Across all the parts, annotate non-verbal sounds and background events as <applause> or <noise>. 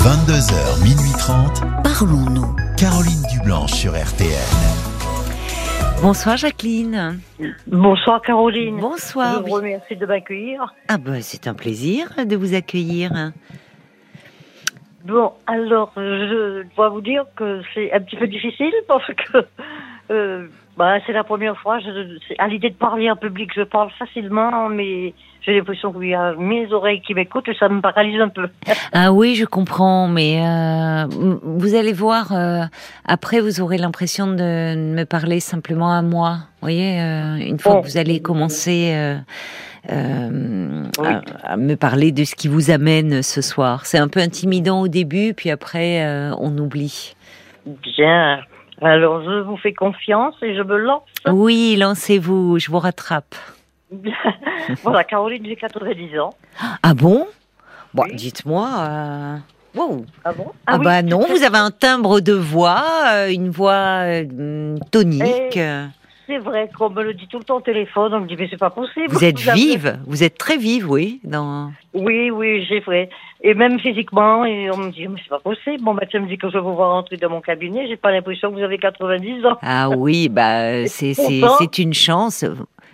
22h, minuit 30. Parlons-nous. Caroline Dublanche sur RTN. Bonsoir Jacqueline. Bonsoir Caroline. Bonsoir. Je vous remercie de m'accueillir. Ah ben c'est un plaisir de vous accueillir. Bon, alors je dois vous dire que c'est un petit peu difficile parce que euh, bah, c'est la première fois. Je, à l'idée de parler en public, je parle facilement, mais j'ai l'impression qu'il y a mes oreilles qui m'écoutent et ça me paralyse un peu. <laughs> Ah oui, je comprends, mais euh, vous allez voir, euh, après vous aurez l'impression de me parler simplement à moi. Vous voyez, euh, une fois Bon. que vous allez commencer à, à me parler de ce qui vous amène ce soir. C'est un peu intimidant au début, puis après on oublie. Bien. Alors je vous fais confiance et je me lance. Oui, lancez-vous, je vous rattrape. <laughs> voilà, Caroline, j'ai 90 ans. Ah bon? Bon, Oui. dites-moi. euh, wow. Ah bon? Ah, oui, bah non, vous avez un timbre de voix, euh, une voix euh, tonique. Eh, euh, C'est vrai qu'on me le dit tout le temps au téléphone. On me dit mais c'est pas possible. Vous êtes vive, vous êtes très vive, oui. Dans... Oui, oui, j'ai vrai. Et même physiquement, et on me dit, mais c'est pas possible. Mon médecin me dit que je vais vous voir rentrer dans mon cabinet. J'ai pas l'impression que vous avez 90 ans. Ah oui, bah c'est c'est une chance.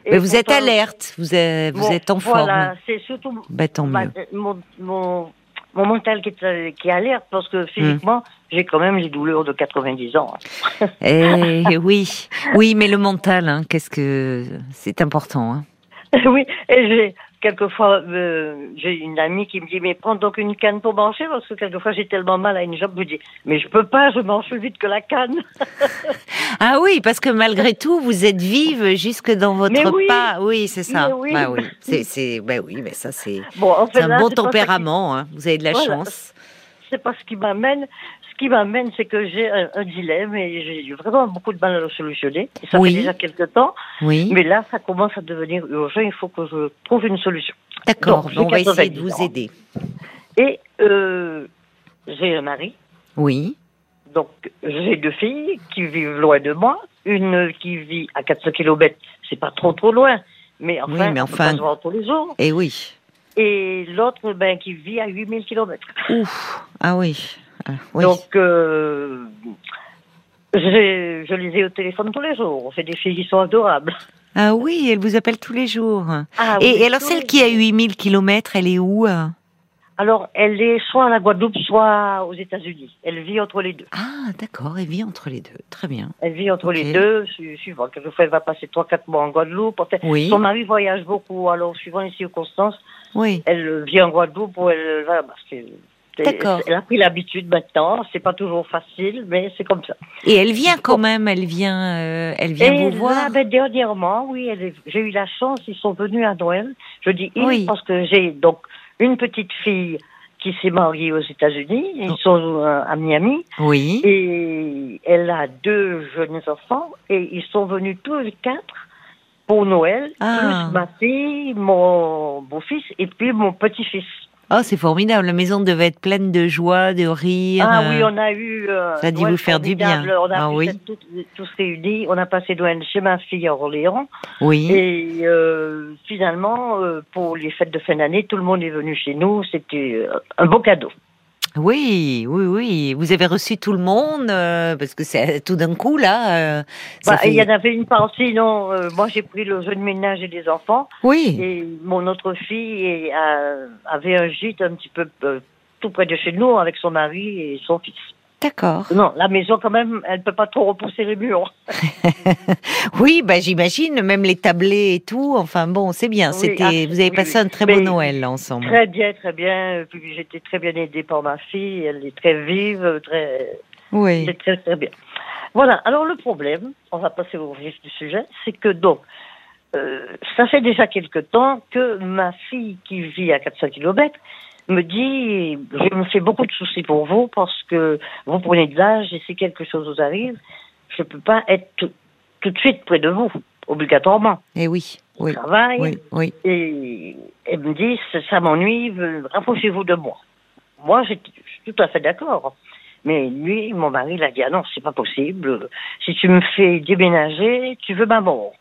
Et Mais vous êtes alerte, vous êtes vous Bon, êtes en Voilà, forme. c'est surtout Bah tant ma- mieux. mon, mon, mon mental qui est, qui est alerte parce Hmm. que physiquement, j'ai quand même les douleurs de 90 ans. <laughs> Eh oui, oui, mais le mental, hein, qu'est-ce que c'est important. Hein. <laughs> oui, et j'ai quelquefois euh, j'ai une amie qui me dit mais prends donc une canne pour marcher parce que quelquefois j'ai tellement mal à une jambe, je me dis mais je peux pas, je marche plus vite que la canne. <laughs> Ah oui, parce que malgré tout, vous êtes vive jusque dans votre Mais oui. pas. Oui, c'est ça. Mais oui. Bah oui, c'est c'est bah oui, mais ça c'est Bon, en fait, c'est un là, bon tempérament. Hein. Vous avez de la Voilà. chance. c'est pas ce qui m'amène. Ce qui m'amène, c'est que j'ai un, un dilemme et j'ai vraiment beaucoup de mal à le solutionner. Et ça Oui. fait déjà quelques temps, Oui. mais là, ça commence à devenir urgent. Il faut que je trouve une solution. D'accord, on va essayer de 90 vous aider. Et euh, j'ai un mari, Oui. donc j'ai deux filles qui vivent loin de moi. Une qui vit à 400 km, c'est pas trop trop loin, mais enfin, Oui, mais enfin- se voir tous les jours. Et oui. Et l'autre, ben, qui vit à 8000 km. Ouf. Ah oui. Ah, oui. Donc, euh, je les ai au téléphone tous les jours. C'est des filles qui sont adorables. Ah oui, elle vous appelle tous les jours. Ah, et, oui, et alors celle qui a jours. 8000 kilomètres, elle est où euh Alors, elle est soit à la Guadeloupe, soit aux États-Unis. Elle vit entre les deux. Ah d'accord, elle vit entre les deux. Très bien. Elle vit entre les deux, su- suivant. Quelquefois, elle va passer 3-4 mois en Guadeloupe. Oui. Son mari voyage beaucoup, alors suivant les circonstances, Oui. elle vient en Guadeloupe ou elle va parce que D'accord. elle a pris l'habitude maintenant. C'est pas toujours facile, mais c'est comme ça. Et elle vient quand même, elle vient, euh, elle vient Et vous voir? ben, dernièrement, oui, j'ai eu la chance, ils sont venus à Noël. Je dis ils Oui. parce que j'ai donc une petite fille qui s'est mariée aux États-Unis, ils Oh. sont euh, à Miami, Oui. et elle a deux jeunes enfants, et ils sont venus tous les quatre pour Noël, Ah. plus ma fille, mon beau-fils, et puis mon petit-fils. Oh, c'est formidable. La maison devait être pleine de joie, de rire. Ah euh, oui, on a eu. euh, ça a dû vous faire du bien. On a Ah oui. tous, tous réunis. On a passé Noël chez ma fille à Orléans. Oui. Et euh, finalement, euh, pour les fêtes de fin d'année, tout le monde est venu chez nous. C'était euh, un beau cadeau. Oui, oui, oui. Vous avez reçu tout le monde euh, parce que c'est tout d'un coup là. euh, ça Bah, fait- Il y en avait une partie, non. euh, moi, j'ai pris le jeune ménage et les enfants. Oui. Et mon autre fille avait un gîte un petit peu euh, tout près de chez nous avec son mari et son fils. D'accord. Non, la maison, quand même, elle peut pas trop repousser les murs. <laughs> Oui, bah j'imagine, même les tablés et tout. Enfin bon, c'est bien. Oui, C'était, ah, vous avez oui, passé oui. un très beau Noël ensemble. Très bien, très bien. Puis j'étais très bien aidée par ma fille. Elle est très vive, très, Oui. c'est très très bien. Voilà. Alors le problème, on va passer au vif du sujet, c'est que donc euh, ça fait déjà quelque temps que ma fille qui vit à 400 km me dit je me fais beaucoup de soucis pour vous parce que vous prenez de l'âge et si quelque chose vous arrive, je peux pas être tout, tout de suite près de vous obligatoirement. Eh oui, oui, Je travaille oui, oui. et elle me dit ça, m'ennuie, rapprochez-vous de moi. Moi, je suis tout à fait d'accord. Mais lui, mon mari, il a dit ah non, c'est pas possible. Si tu me fais déménager, tu veux ma mort.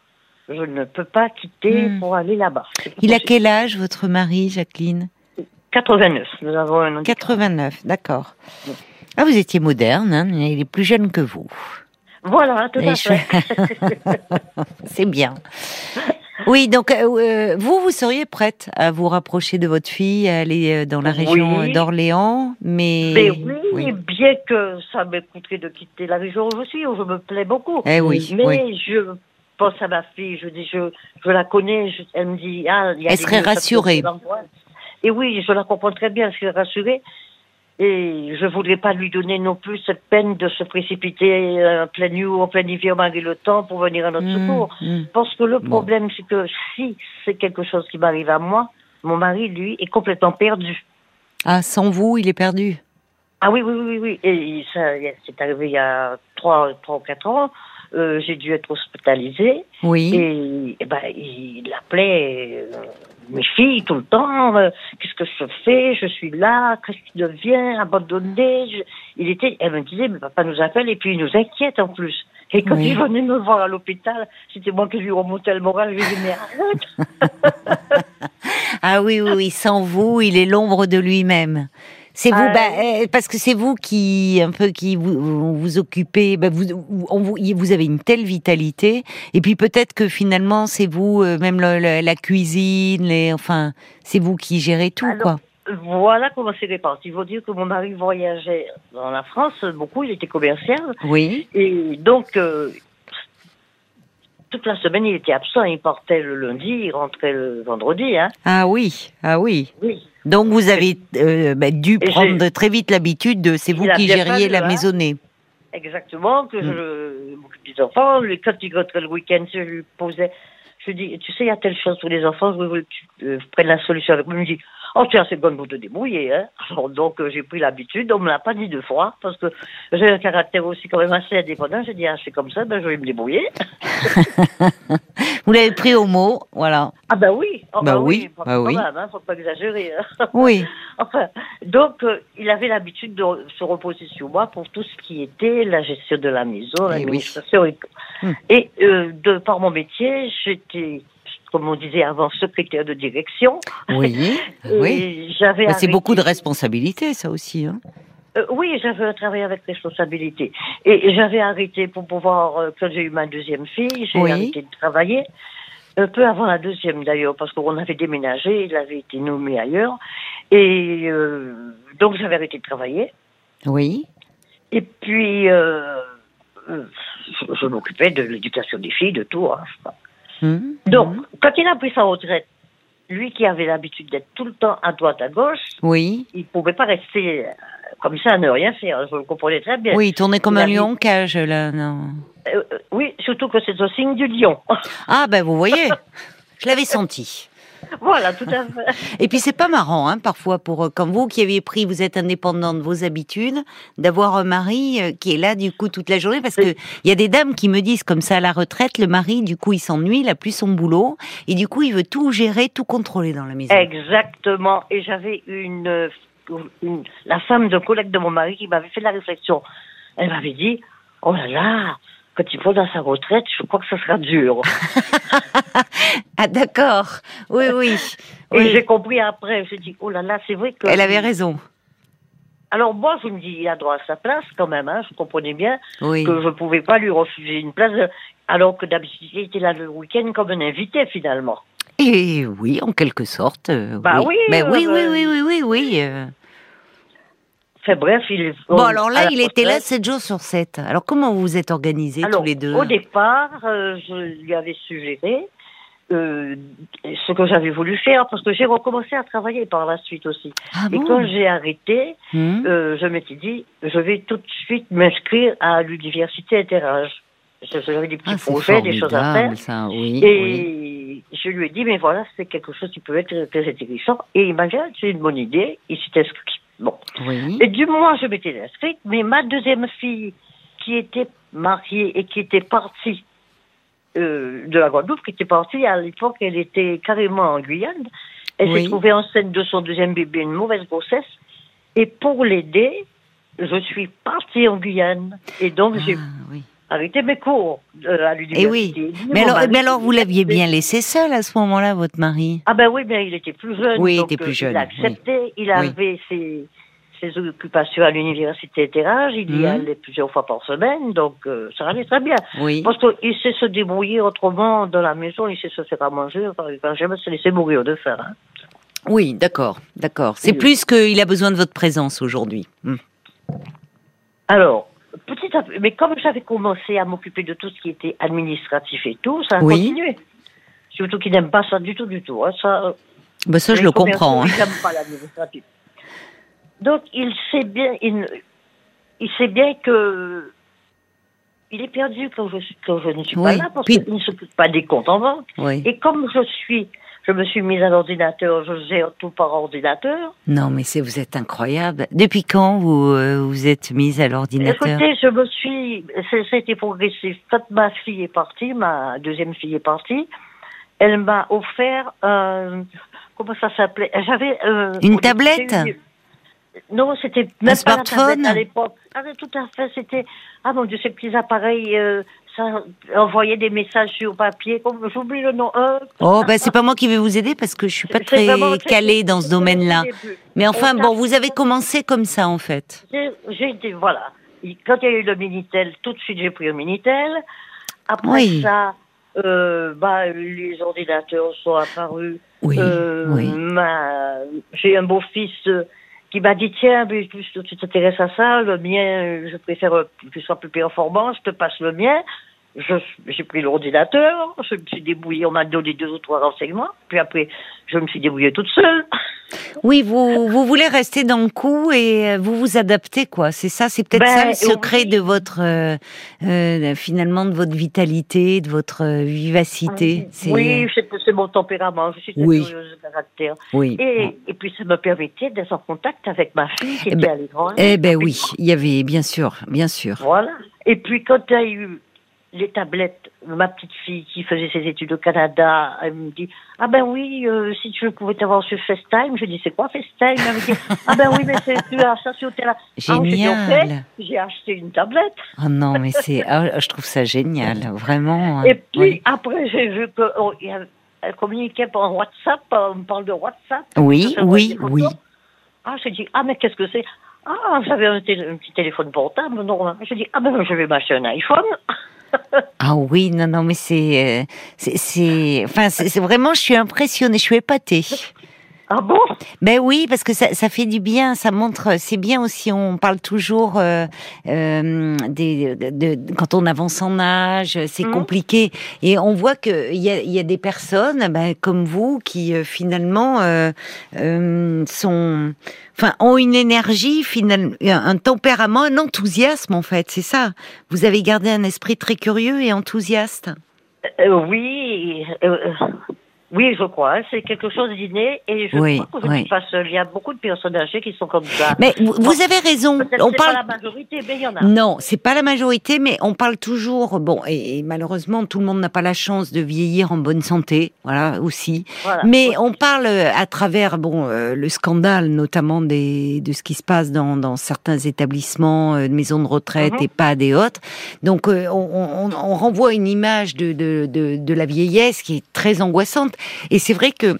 Je ne peux pas quitter Hmm. pour aller là-bas. Il a quel âge votre mari, Jacqueline? 89. Nous avons un an. 89, d'accord. Ah, vous étiez moderne, hein, il est plus jeune que vous. Voilà, tout à fait. <laughs> C'est bien. Oui, donc euh, euh, vous, vous seriez prête à vous rapprocher de votre fille, à aller euh, dans la région Oui. d'Orléans, mais... Mais oui, oui. bien que ça m'écouterait de quitter la région où je suis, où je me plais beaucoup. Eh oui, Mais oui. je pense à ma fille, je dis, je, je la connais, je- elle me dit, ah, il y a Elle serait rassurée. Et oui, je la comprends très bien, elle serait rassurée. Et je voudrais pas lui donner non plus cette peine de se précipiter euh, en pleine nuit ou en plein hiver malgré le temps pour venir à notre Mmh, secours. mmh. Parce que le Bon. problème, c'est que si c'est quelque chose qui m'arrive à moi, mon mari, lui, est complètement perdu. Ah, sans vous, il est perdu. Ah oui, oui, oui, oui. Et ça, c'est arrivé il y a trois, trois ou quatre ans. Euh, j'ai dû être hospitalisée Oui. et, eh ben, il appelait euh, mes filles tout le temps. euh, Qu'est-ce que je fais? Je suis là. Qu'est-ce qui devient Abandonné Je- Il était. Elle me disait, mais papa nous appelle et puis il nous inquiète en plus. Et quand Oui. il venait me voir à l'hôpital, c'était moi qui lui remontais le moral. Je lui disais, mais arrête <laughs> Ah oui, oui, oui, sans vous, il est l'ombre de lui-même. C'est vous, Ah, bah, euh, parce que c'est vous qui, un peu, qui vous, vous, occupez, bah, vous, on vous, vous avez une telle vitalité, et puis peut-être que finalement, c'est vous, euh, même le- le- la cuisine, les, enfin, c'est vous qui gérez tout, Alors, quoi. Voilà comment c'est réparti. Il faut dire que mon mari voyageait dans la France beaucoup. Il était commercial. Oui. Et donc, euh, toute la semaine, il était absent. Il partait le lundi, il rentrait le vendredi. Hein. Ah oui, ah oui. Oui. Donc vous avez euh, bah, dû Et prendre très vite l'habitude de, c'est vous qui gériez la maisonnée. Exactement, que Mm. je m'occupe des enfants. Quand il rentrait le week-end, je lui posais. Je lui dis, tu sais, il y a telle chose pour les enfants, je voulais que tu euh, prennes la solution avec moi. Il me dit, oh tiens, c'est bon pour te débrouiller. Hein. Alors, donc, euh, j'ai pris l'habitude. On me l'a pas dit deux fois, parce que j'ai un caractère aussi quand même assez indépendant. J'ai dit, ah, c'est comme ça, ben, je vais me débrouiller. <laughs> Vous l'avez pris au mot, voilà. Ah ben oui. Oh, Bah oui, pas- bah oui. même, hein, faut pas exagérer. hein. <laughs> Oui. Enfin, donc, euh, il avait l'habitude de se reposer sur moi pour tout ce qui était la gestion de la maison, Eh oui. l'administration et. Hmm. Et euh, de par mon métier, j'étais, comme on disait avant, secrétaire de direction. Oui. <laughs> Oui. J'avais Bah, c'est beaucoup de responsabilités, ça aussi. Hein. Euh, oui, j'avais un travail avec responsabilité. Et, j'avais arrêté pour pouvoir, euh, quand j'ai eu ma deuxième fille, j'ai Oui. arrêté de travailler. Un peu avant la deuxième d'ailleurs, parce qu'on avait déménagé, il avait été nommé ailleurs. Et euh, donc j'avais arrêté de travailler. Oui. Et puis, euh, euh, je, je m'occupais de l'éducation des filles, de tout. hein. Hum, Donc, quand il a pris sa retraite, lui qui avait l'habitude d'être tout le temps à droite, à gauche, Oui. il pouvait pas rester euh, comme ça à ne rien faire. Je le comprenais très bien. Oui, tourner comme Il un lion en cage, là. Non. Euh, euh, oui, surtout que c'est au signe du lion. Ah, ben vous voyez, <laughs> je l'avais senti. <laughs> voilà, tout à fait. Et puis c'est pas marrant, hein, parfois, pour euh, comme vous qui avez pris, vous êtes indépendant de vos habitudes, d'avoir un mari euh, qui est là du coup toute la journée, parce que il y a des dames qui me disent comme ça à la retraite, le mari du coup il s'ennuie, il a plus son boulot, et du coup il veut tout gérer, tout contrôler dans la maison. Exactement. Et j'avais une, euh, une- la femme d'un collègue de mon mari qui m'avait fait la réflexion. Elle m'avait dit, oh là là, quand il faut dans sa retraite, je crois que ça sera dur. <laughs> Ah d'accord, oui oui. <laughs> Et oui. j'ai compris après. J'ai dit, oh là là, c'est vrai que. Elle avait raison. Alors moi, je me dis, il a droit à sa place quand même. Hein. Je comprenais bien Oui. que je pouvais pas lui refuser une place, alors que d'habitude, il était là le week-end comme un invité finalement. Et oui, en quelque sorte. euh, Bah oui, Mais euh, oui, oui, oui, oui, oui, oui. euh. Enfin bref, il. Bon, on- alors là, il était là retraite- 7 jours sur 7. Alors, comment vous vous êtes organisés Alors, tous les deux au départ, euh, je lui avais suggéré euh, ce que j'avais voulu faire parce que j'ai recommencé à travailler par la suite aussi. Ah Et bon quand j'ai arrêté, Hmm euh, je m'étais dit, je vais tout de suite m'inscrire à l'université interage. J'avais des petits Ah, projets, des choses à faire. formidable, ça, oui. Et oui. je lui ai dit, mais voilà, c'est quelque chose qui peut être très intéressant. Et il m'a dit, c'est une bonne idée. Il s'est inscrit. Bon. Oui. Et du moins, je m'étais inscrite, mais ma deuxième fille, qui était mariée et qui était partie euh, de la Guadeloupe, qui était partie à l'époque, elle était carrément en Guyane. Elle Oui. s'est trouvée enceinte de son deuxième bébé, une mauvaise grossesse. Et pour l'aider, je suis partie en Guyane. Et donc, j'ai Ah, oui. Arrêté mes cours euh, à l'université. Eh oui. Mais alors, mari, mais alors, vous l'aviez bien laissé seul à ce moment-là, votre mari? Ah ben oui, mais il était plus jeune. Oui, il était plus euh, jeune, Il a accepté, il avait ses, ses occupations à l'université Terrage, il y Mhm. allait plusieurs fois par semaine, donc euh, ça allait très bien. Oui. Parce qu'il sait se débrouiller autrement dans la maison, il sait se faire à manger, enfin, il va jamais se laisser mourir de faim. hein. Oui, d'accord, d'accord. C'est Oui. plus qu'il a besoin de votre présence aujourd'hui. Hmm. Alors, à mais comme j'avais commencé à m'occuper de tout ce qui était administratif et tout, ça a Oui. continué. Surtout qu'il n'aime pas ça du tout, du tout. hein, ça, Bah, ça, je le comprends. hein. Ils n'aiment pas l'administratif. Donc, il sait bien, il, il sait bien que il est perdu quand je, suis- quand je ne suis Oui. pas là parce qu'il ne s'occupe pas des comptes en banque. Oui. Et comme je suis, je me suis mise à l'ordinateur, je gère tout par ordinateur. Non, mais c'est vous êtes incroyable. Depuis quand vous euh, vous êtes mise à l'ordinateur? Écoutez, je me suis, c'était progressif. Quand ma fille est partie, ma deuxième fille est partie, elle m'a offert, euh, comment ça s'appelait? J'avais euh, Une tablette? Non, c'était même pas smartphone la tablette à l'époque. Ah, mais tout à fait, c'était, ah mon Dieu, ces petits appareils, euh, ça envoyait des messages sur papier, comme j'oublie le nom. Euh, Oh, bah c'est pas moi qui vais vous aider parce que je suis pas très vraiment- calée dans ce domaine-là. Mais enfin, On bon, vous avez commencé comme ça en fait. J'ai été, voilà. Quand il y a eu le Minitel, tout de suite j'ai pris le Minitel. Après Oui. ça, euh, bah, les ordinateurs sont apparus. Oui, Euh, oui. J'ai un beau-fils euh, qui m'a dit tiens, mais tu t'intéresses à ça, le mien, euh, je préfère euh, qu'il soit plus performant, je te passe le mien. J'ai pris l'ordinateur, je me suis débrouillée, on m'a donné deux ou trois renseignements, puis après, je me suis débrouillée toute seule. Oui, vous vous voulez rester dans le coup et euh, vous vous adaptez quoi. C'est ça, c'est peut-être Ben, ça le secret oui. de votre euh, euh, finalement de votre vitalité, de votre vivacité. Oui, c'est mon tempérament, je suis Oui. curieuse de caractère. oui. Et, et puis ça me permettait d'être en contact avec ma fille qui Eh était ben- à. Eh ben oui, il y avait bien sûr, bien sûr. Voilà. Et puis quand il y a eu les tablettes, ma petite fille qui faisait ses études au Canada, elle me dit Ah ben oui, euh, si tu pouvais t'avoir sur FaceTime. Je dis C'est quoi FaceTime? Elle me dit Ah ben oui, mais c'est tu as ça sur tel. Ah, j'ai dit, Génial. Ok, J'ai acheté une tablette. Oh non, mais c'est, ah, je trouve ça génial, vraiment. Et puis oui. après, j'ai vu qu'elle communiquait par WhatsApp, on me parle de WhatsApp. Oui, oui, oui. Ah, je dis, ah, mais qu'est-ce que c'est? Ah, j'avais un, un petit téléphone portable, non. hein. Je dis, ah ben, je vais m'acheter un iPhone. Ah oui, non, non, mais c'est, euh, c'est, c'est, enfin, c'est vraiment, je suis impressionnée, je suis épatée. Ah bon? Ben oui, parce que ça, ça fait du bien, ça montre, c'est bien aussi. On parle toujours euh, euh, des, de, de- quand on avance en âge, c'est Mhm. compliqué, et on voit que il y a, y a des personnes, ben, comme vous, qui euh, finalement sont, enfin, ont une énergie, un tempérament, un enthousiasme en fait. C'est ça. Vous avez gardé un esprit très curieux et enthousiaste. Euh, Oui, euh, oui, je crois. C'est quelque chose d'inné et je Oui, crois que oui. suis pas seule. Il y a beaucoup de personnes âgées qui sont comme ça. Mais vous, vous avez raison. On c'est parle pas la majorité, mais il y en a. Non, c'est pas la majorité, mais on parle toujours. Bon, et, et malheureusement, tout le monde n'a pas la chance de vieillir en bonne santé, voilà aussi. Voilà. Mais on parle euh, à travers bon euh, le scandale, notamment des de ce qui se passe dans, dans certains établissements, euh, maisons de retraite Mhm. et pas des autres. Donc euh, on, on, on renvoie une image de, de, de, de la vieillesse qui est très angoissante. Et c'est vrai que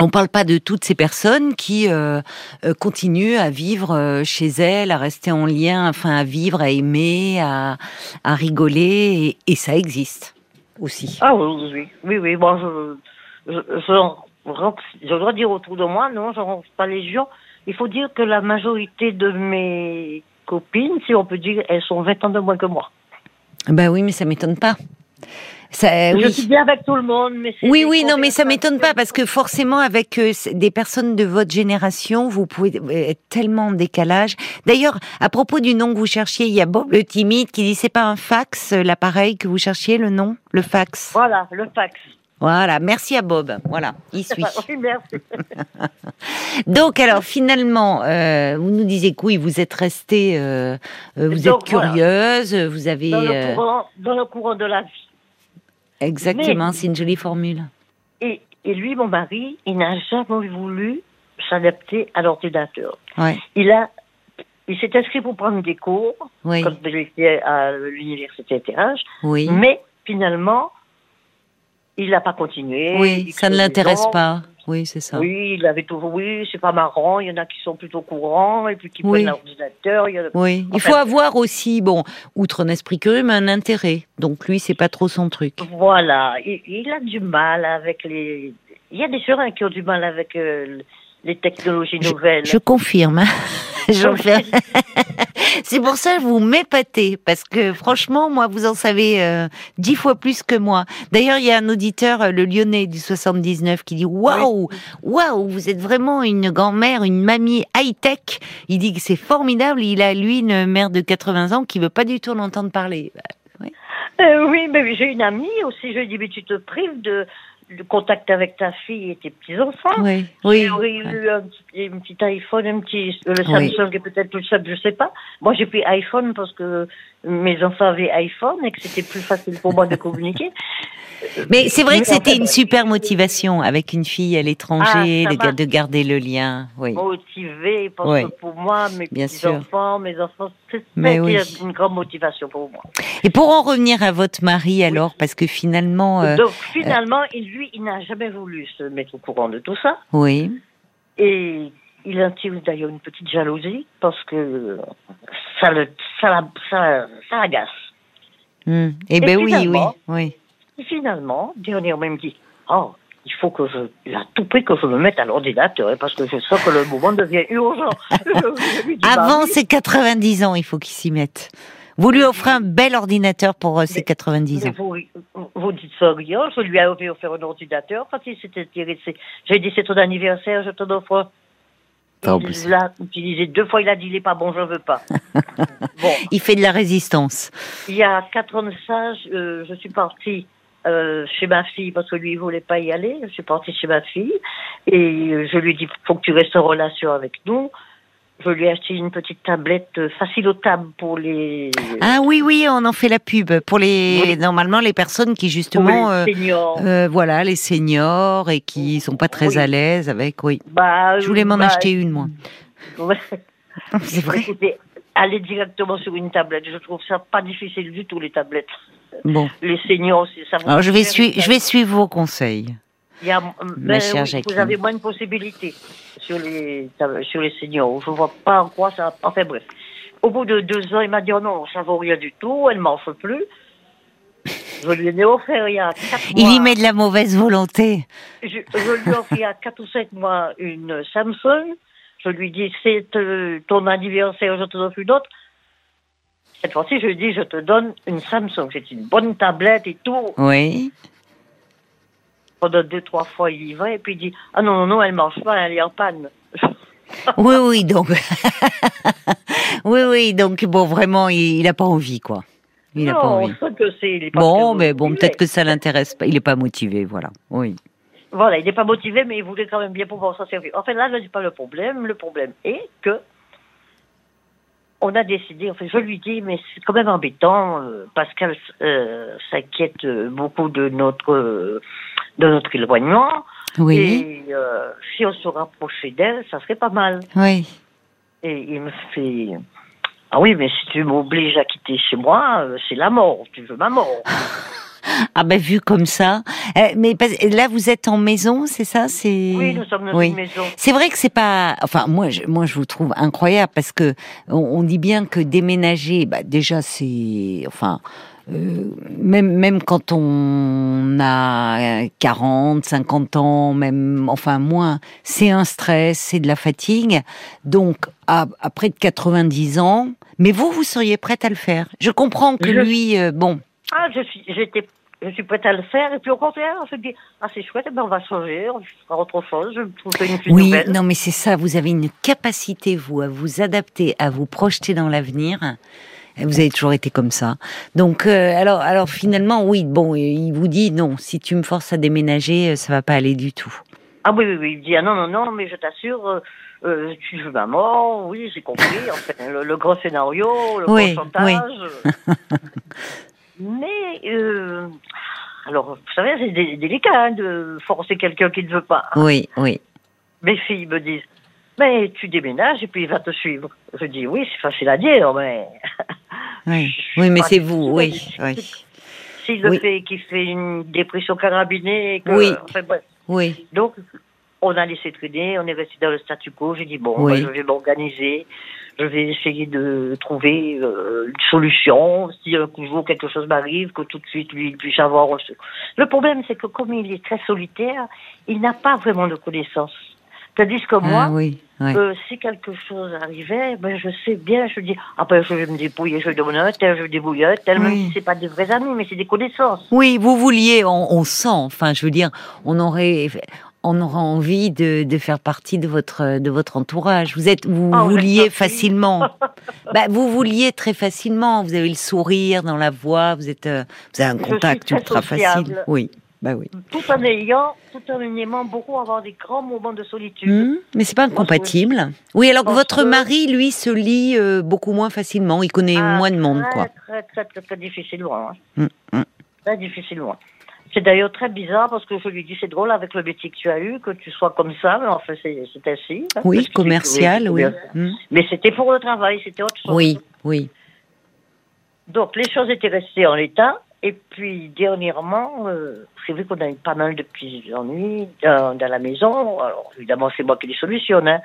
on parle pas de toutes ces personnes qui euh, euh, continuent à vivre euh, chez elles, à rester en lien, enfin à vivre, à aimer, à, à rigoler, et, et ça existe aussi. Ah oui, oui, oui, oui. Bon, je, je, je, je dois dire autour de moi, non, je rentre pas les gens. Il faut dire que la majorité de mes copines, si on peut dire, elles sont 20 ans de moins que moi. Ben oui, mais ça m'étonne pas. Ça, Je suis bien avec tout le monde, mais Oui, oui, non, mais ça m'étonne pas parce que forcément, avec euh, des personnes de votre génération, vous pouvez euh, être tellement en décalage. D'ailleurs, à propos du nom que vous cherchiez, il y a Bob le timide qui dit c'est pas un fax, euh, l'appareil que vous cherchiez, le nom, le fax? Voilà, le fax. Voilà, merci à Bob. Voilà, il suit. <laughs> Oui, merci. <laughs> Donc, alors, finalement, euh, vous nous disiez que oui, vous êtes restée, euh, vous Donc, êtes voilà. curieuse, vous avez Dans le, courant, dans le courant de la vie. Exactement, c'est une jolie formule. Et, et lui, mon mari, il n'a jamais voulu s'adapter à l'ordinateur. Ouais. Il a il s'est inscrit pour prendre des cours Oui, quand il était à l'université TH, oui. mais finalement, il n'a pas continué. Oui, ça ne l'intéresse pas. Oui, c'est ça. Oui, il avait toujours, oui, c'est pas marrant. Il y en a qui sont plutôt courants et puis qui Oui. prennent l'ordinateur. Il y en a- Oui, il Enfin- faut avoir aussi, bon, outre un esprit curieux, mais un intérêt. Donc lui, c'est pas trop son truc. Voilà, il, il a du mal avec les. Il y a des seringues qui ont du mal avec euh, les technologies nouvelles. Je confirme. hein. <laughs> J'en fais- <laughs> c'est pour ça que vous m'épatez, parce que franchement, moi, vous en savez euh, dix fois plus que moi. D'ailleurs, il y a un auditeur, euh, le Lyonnais du 79, qui dit waouh, waouh, vous êtes vraiment une grand-mère, une mamie high-tech. Il dit que c'est formidable. Il a lui une mère de 80 ans qui veut pas du tout l'entendre parler. Euh, oui, mais j'ai une amie aussi. Je lui dis, mais tu te prives de, de contact avec ta fille et tes petits-enfants. Oui, oui. J'ai eu un petit, un petit iPhone, un petit, le Oui. Samsung est peut-être tout simple, je sais pas. Moi, j'ai pris iPhone parce que mes enfants avaient iPhone et que c'était plus facile pour moi de <laughs> communiquer. Mais c'est vrai que c'était une super motivation avec une fille à l'étranger, Ah, de, de garder le lien. Oui. motivée parce Oui. que pour moi, mes Bien petits sûr. enfants, mes enfants, c'était oui. une grande motivation pour moi. Et pour en revenir à votre mari alors, parce que finalement, euh, Donc finalement, lui, il n'a jamais voulu se mettre au courant de tout ça. oui, Et il intime d'ailleurs une petite jalousie parce que ça le, ça, la- ça, ça agace. Hmm. Eh ben oui, oui, finalement- oui. Et finalement, dernièrement, il me dit, oh, il faut que je, il a tout prix que je me mette à l'ordinateur hein, parce que je sens que le moment devient urgent. <laughs> Bah Avant oui, ses 90 ans, il faut qu'il s'y mette. Vous lui offrez un bel ordinateur pour euh, ses Mais- 90 Mais ans. vous, vous dites ça rien, je lui avais offert un ordinateur quand il s'était intéressé. J'ai dit c'est ton anniversaire, je t'en offre Il l'a utilisé deux fois, il a dit il est pas bon, je veux pas. <laughs> bon, Il fait de la résistance. il y a quatre ans de ça, je, je suis partie euh, chez ma fille parce que lui il voulait pas y aller. Je suis partie chez ma fille et je lui ai dit faut que tu restes en relation avec nous. Je lui ai acheté une petite tablette euh, tables pour les Ah oui, oui, on en fait la pub pour les Oui. normalement les personnes qui justement, euh, les seniors. euh, voilà, les seniors et qui sont pas très Oui. à l'aise avec. Oui, bah, je voulais m'en bah, acheter une moi. <laughs> ouais. C'est vrai. Écoutez, aller directement sur une tablette, je trouve ça pas difficile du tout les tablettes. Bon, Les seniors aussi, ça alors je vais suivre, faire- je vais suivre vos conseils. Il y a, ben chère Jacqueline. vous avez moins de possibilités sur les sur les seniors. Je vois pas en quoi ça. Enfin bref. Au bout de deux ans, il m'a dit oh non, ça vaut rien du tout, elle m'en fait plus. Je lui ai offert il y a quatre mois. Il y met de la mauvaise volonté. Je, je lui ai offert il y a quatre ou cinq mois une Samsung. Je lui dis c'est euh, ton anniversaire, je te donne une autre. Cette fois-ci, je lui dis je te donne une Samsung. C'est une bonne tablette et tout. Oui. Pendant deux, trois fois, il y va et puis il dit ah non, non, non, elle marche pas, elle est en panne. <laughs> Oui, oui, donc. <laughs> oui, oui, donc bon, vraiment, il n'a pas envie, quoi. Il n'a pas envie. que est pas Bon, mais bon, peut-être que ça l'intéresse pas. Il n'est pas motivé, voilà. Oui. Voilà, il n'est pas motivé, mais il voulait quand même bien pouvoir s'en servir. En fait, là, ce n'est pas le problème. Le problème est que on a décidé, enfin, je lui dis, mais c'est quand même embêtant. euh, Pascal euh, s'inquiète euh, beaucoup de notre de notre éloignement. Oui. Et euh, si on se rapprochait d'elle, ça serait pas mal. Oui. Et il me fait Ah oui, mais si tu m'obliges à quitter chez moi, euh, c'est la mort. Tu veux ma mort. <laughs> Ah ben vu comme ça, Euh, mais là vous êtes en maison, c'est ça, c'est. Oui, nous sommes dans Oui. une maison. C'est vrai que c'est pas. Enfin, moi, je, moi, je vous trouve incroyable parce que on, on dit bien que déménager, bah, déjà, c'est. Enfin. Euh, même même quand on a 40, 50 ans, même enfin moins, c'est un stress, c'est de la fatigue. Donc à, à près de 90 ans, mais vous vous seriez prête à le faire. Je comprends que Je- lui, euh, bon, Ah, je suis, j'étais, je suis prête à le faire. Et puis au contraire, on se dit, ah c'est chouette, ben, on va changer, on fera autre chose. Je trouve une plus Oui, nouvelle. non, mais c'est ça. Vous avez une capacité, vous, à vous adapter, à vous projeter dans l'avenir. Vous avez toujours été comme ça. Donc, euh, alors, alors finalement, oui, bon, il vous dit non. Si tu me forces à déménager, euh, ça va pas aller du tout. Ah oui, oui, oui. Il dit, ah non, non, non, mais je t'assure, euh, tu veux ma mort. Oui, j'ai compris. Enfin, le, le gros scénario, le Oui, gros chantage. <laughs> mais, euh, alors, vous savez, c'est dé- délicat hein, de forcer quelqu'un qui ne veut pas. Oui, oui. Mes filles me disent, mais tu déménages et puis il va te suivre. Je dis oui, c'est facile à dire, mais Oui, <laughs> oui mais c'est vous, oui. oui. s'il le Oui. fait, qu'il fait une dépression carabinée, que, Oui. enfin, bref. Oui, Donc, on a laissé traîner, on est resté dans le statu quo. J'ai dit, bon, Oui. ben, je vais m'organiser, je vais essayer de trouver euh, une solution. Si un jour quelque chose m'arrive, que tout de suite, lui, il puisse avoir... Le problème, c'est que comme il est très solitaire, il n'a pas vraiment de connaissances. Tandis que moi, ah, oui, oui. euh, si quelque chose arrivait, ben, je sais bien, je dis, après, je vais me débrouiller, je vais demander un tel, je un tel, même Oui. si c'est pas des vrais amis, mais c'est des connaissances. Oui, vous vouliez, on, on sent, enfin, je veux dire, on aurait, on aurait envie de, de faire partie de votre, de votre entourage. Vous êtes, vous Ah, vouliez facilement. <laughs> bah, vous vouliez très facilement. Vous avez le sourire dans la voix. Vous êtes, euh, vous avez un contact ultra sociable. facile. Oui, bah oui. Tout en ayant, tout en aimant beaucoup avoir des grands moments de solitude. Hmm, mais c'est pas incompatible. Oui, alors que votre mari, lui, se lie euh, beaucoup moins facilement. Il connaît Ah, moins de monde, très, quoi. Très, très, très, très difficilement. hein. Mm, mm. Très difficilement. C'est d'ailleurs très bizarre parce que je lui dis c'est drôle avec le métier que tu as eu, que tu sois comme ça, mais enfin c'est c'est ainsi. hein, Oui, commercial, oui. commercial. Hmm. Mais c'était pour le travail, c'était autre chose. Oui, oui. Donc les choses étaient restées en l'état. Et puis dernièrement, euh, c'est vrai qu'on a eu pas mal de petits ennuis dans, dans la maison. Alors évidemment, c'est moi qui les solutionne. Hein.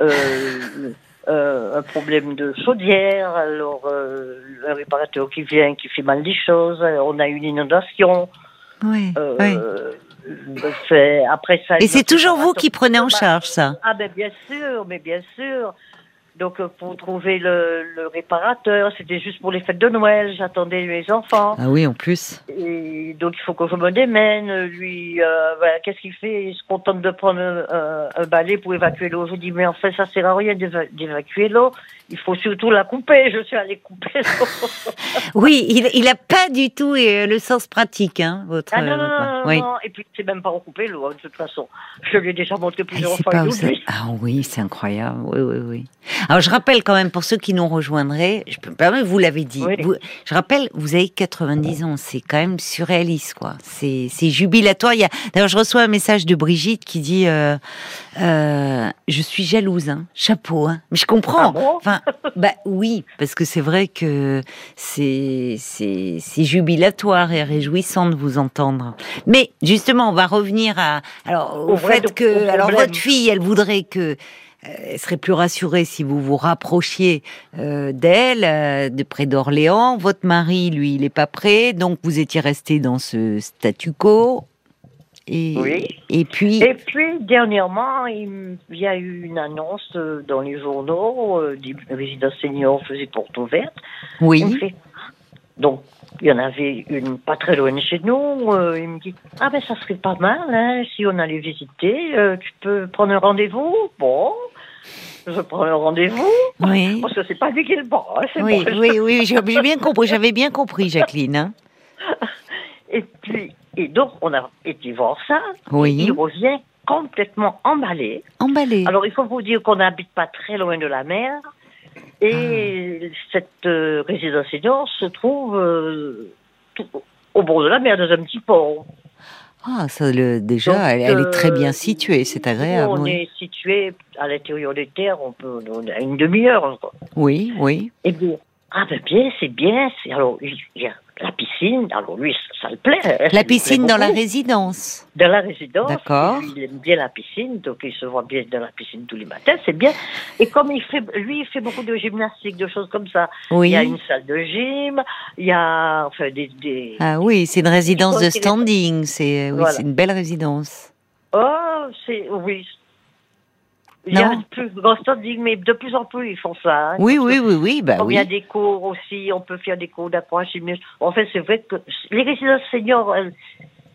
Euh, <laughs> euh, un problème de chaudière, alors euh, un réparateur qui vient, qui fait mal des choses. euh, On a eu une inondation. Oui, Euh, oui. après ça. Et c'est toujours vous qui prenez en charge ça? Ah ben bien sûr, mais bien sûr. Donc euh, pour trouver le, le réparateur, c'était juste pour les fêtes de Noël. J'attendais mes enfants. Ah oui, en plus. Et donc il faut que je me démène. Lui, euh, voilà, qu'est-ce qu'il fait? Il se contente de prendre un, un balai pour évacuer l'eau. Je dis mais en fait ça sert à rien d'éva- d'évacuer l'eau. Il faut surtout la couper. Je suis allée couper. <laughs> Oui, il, il a pas du tout euh, le sens pratique, hein, votre. ah non non votre- non, non, oui. non. Et puis c'est même pas recouper l'eau hein, de toute façon. Je lui ai déjà montré Ah, plusieurs c'est fois. ça-. Ah oui, c'est incroyable. Oui, oui, oui. Alors je rappelle quand même pour ceux qui nous rejoindraient, je peux me permettre, vous l'avez dit. Oui. Vous- je rappelle, vous avez 90 ans, c'est quand même surréaliste, quoi. C'est c'est jubilatoire. Il y a, d'ailleurs, je reçois un message de Brigitte qui dit, euh, euh, je suis jalouse, hein. chapeau, hein. Mais je comprends. Ah bon? Enfin, bah oui, parce que c'est vrai que c'est c'est c'est jubilatoire et réjouissant de vous entendre. Mais justement, on va revenir à alors au, fait que au alors problème. votre fille, elle voudrait que euh, elle serait plus rassurée si vous vous rapprochiez euh, d'elle, euh, de près d'Orléans. Votre mari, lui, il est pas prêt, donc vous étiez resté dans ce statu quo. Et, Oui. et puis, Et puis, dernièrement, il y a eu une annonce euh, dans les journaux, euh, des résidences seniors faisaient porte ouverte. oui, fait- Donc, il y en avait une pas très loin de chez nous. euh, il me dit Ah, ben, ça serait pas mal, hein, si on allait visiter. euh, tu peux prendre un rendez-vous? Bon, je prends un rendez-vous. oui, Parce que c'est pas lui qui le prend. hein, oui, moi. oui, oui, j'ai j'ai bien compris, j'avais bien compris, Jacqueline. hein. <laughs> Et puis, et donc, on a été voir ça. Oui. Il revient complètement emballé. Emballé. Alors, il faut vous dire qu'on n'habite pas très loin de la mer. Et cette euh, résidence senior se trouve euh, tout au bord de la mer, dans un petit port. Ah, ça, le, déjà, Donc, elle, elle est très bien euh, située, c'est agréable. On Oui, est situé à l'intérieur des terres, on peut, on a une demi-heure. oui, oui. Et bien, ah ben bien, c'est bien. Alors, il y a la piscine. Alors, lui, ça, ça le plaît. hein, La piscine plaît dans la résidence. Dans la résidence. D'accord. Il aime bien la piscine, donc il se voit bien dans la piscine tous les matins, c'est bien. Et comme il fait, lui, il fait beaucoup de gymnastique, de choses comme ça. Oui. Il y a une salle de gym, il y a, enfin, des, des... Ah oui, c'est une résidence de standing. C'est oui, Voilà. c'est une belle résidence. Oh, c'est, oui. Il y a de plus standing, mais de plus en plus, ils font ça. hein. Oui, oui, oui, oui, bah oui. il y a des cours aussi, on peut faire des cours d'aquagymnastique. En fait, c'est vrai que les résidences seniors, elles,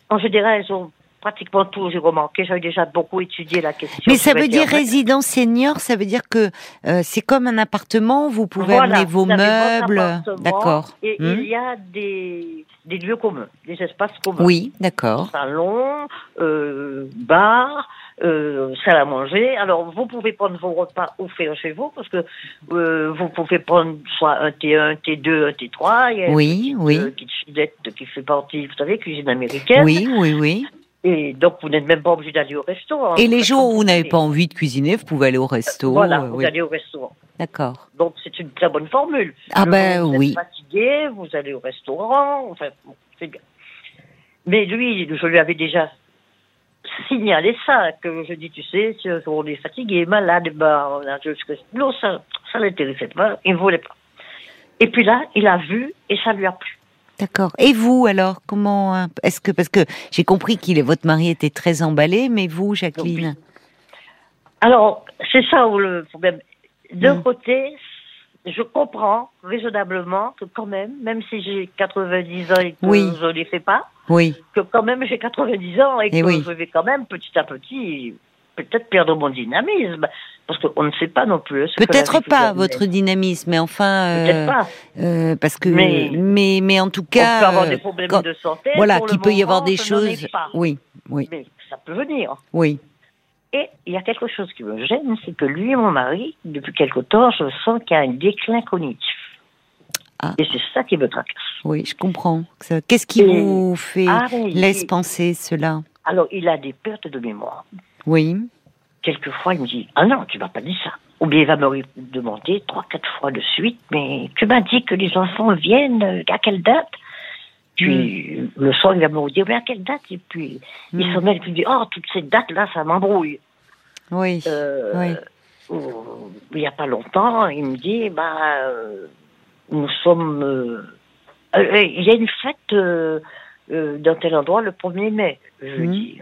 en général, elles ont pratiquement tout, j'ai remarqué. J'avais déjà beaucoup étudié la question. Mais ça veut dire résidence senior, ça veut dire que euh, c'est comme un appartement, vous pouvez Voilà, amener vos meubles. D'accord. Et Hmm. il y a des, des lieux communs, des espaces communs. Oui, d'accord. Salon, euh, bar, euh, salle à manger. Alors, vous pouvez prendre vos repas ou faire chez vous, parce que euh, vous pouvez prendre soit un T1, un T2, un T3. Il y a Oui, une oui. petite, euh, kitchenette qui fait partie, vous savez, cuisine américaine. Oui, oui, oui. Et donc, vous n'êtes même pas obligé d'aller au restaurant. Et les jours où vous n'avez pas envie de cuisiner, vous pouvez aller au resto. Voilà, euh, vous oui. allez au restaurant. D'accord. Donc, c'est une très bonne formule. Ah Le ben vous oui. êtes fatigué, vous allez au restaurant, enfin, bon, c'est bien. Mais lui, je lui avais déjà signalé ça, que je dis, tu sais, si on est fatigué, malade, ben, on a juste... Non, ça, ça l'intéressait pas, il ne voulait pas. Et puis là, il a vu et ça lui a plu. D'accord. Et vous alors, comment hein, Est-ce que parce que j'ai compris qu'il est votre mari était très emballé, mais vous, Jacqueline? Alors, c'est ça où le problème. D'un Mm. côté, je comprends raisonnablement que quand même, même si j'ai 90 ans et que Oui. je ne les fais pas, Oui. que quand même j'ai 90 ans et que Eh oui. je vais quand même petit à petit peut-être perdre mon dynamisme. Parce qu'on ne sait pas non plus. que la Peut-être pas votre dynamisme, mais enfin, euh, Peut-être pas. euh, parce que Mais- mais mais en tout On peut cas, avoir euh, des problèmes quand- de santé. voilà, qu'il peut y avoir des choses. Oui, oui, Mais ça peut venir. oui. Et il y a quelque chose qui me gêne, c'est que lui et mon mari, depuis quelque temps, je sens qu'il y a un déclin cognitif. Ah. Et c'est ça qui me tracasse. Oui, je comprends. Qu'est-ce qui Et- vous fait Ah oui, laisse penser cela? Alors, il a des pertes de mémoire. Oui. Quelquefois, il me dit Ah non, tu m'as pas dit ça. Ou bien il va me demander trois, quatre fois de suite Mais tu m'as dit que les enfants viennent, à quelle date? Puis le soir, il va me dire Mais à quelle date? Et puis il Mm. se met il dit Oh, toutes ces dates-là, ça m'embrouille. Oui. Euh, Oui. ou- il n'y a pas longtemps, il me dit Bah, euh, nous sommes. euh, il y a une fête dans tel endroit le 1er mai. Je lui Mhm. dis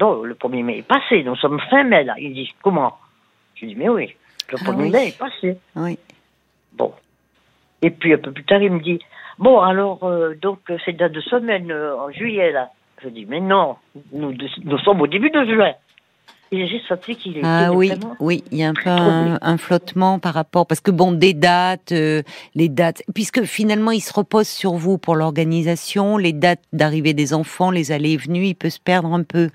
Non, le 1er mai est passé, nous sommes fin mai là. Il dit Comment? Je lui dis Mais oui, le Ah 1er oui. mai est passé. Oui. Bon. Et puis un peu plus tard, il me dit Bon, alors, euh, donc, c'est dans deux semaines, euh, en juillet là. Je dis Mais non, nous, nous sommes au début de juin. Et j'ai senti qu'il était Ah oui, oui, il y a un peu un, un flottement par rapport parce que bon, des dates, euh, les dates, puisque finalement il se repose sur vous pour l'organisation, les dates d'arrivée des enfants, les allées et venues, il peut se perdre un peu.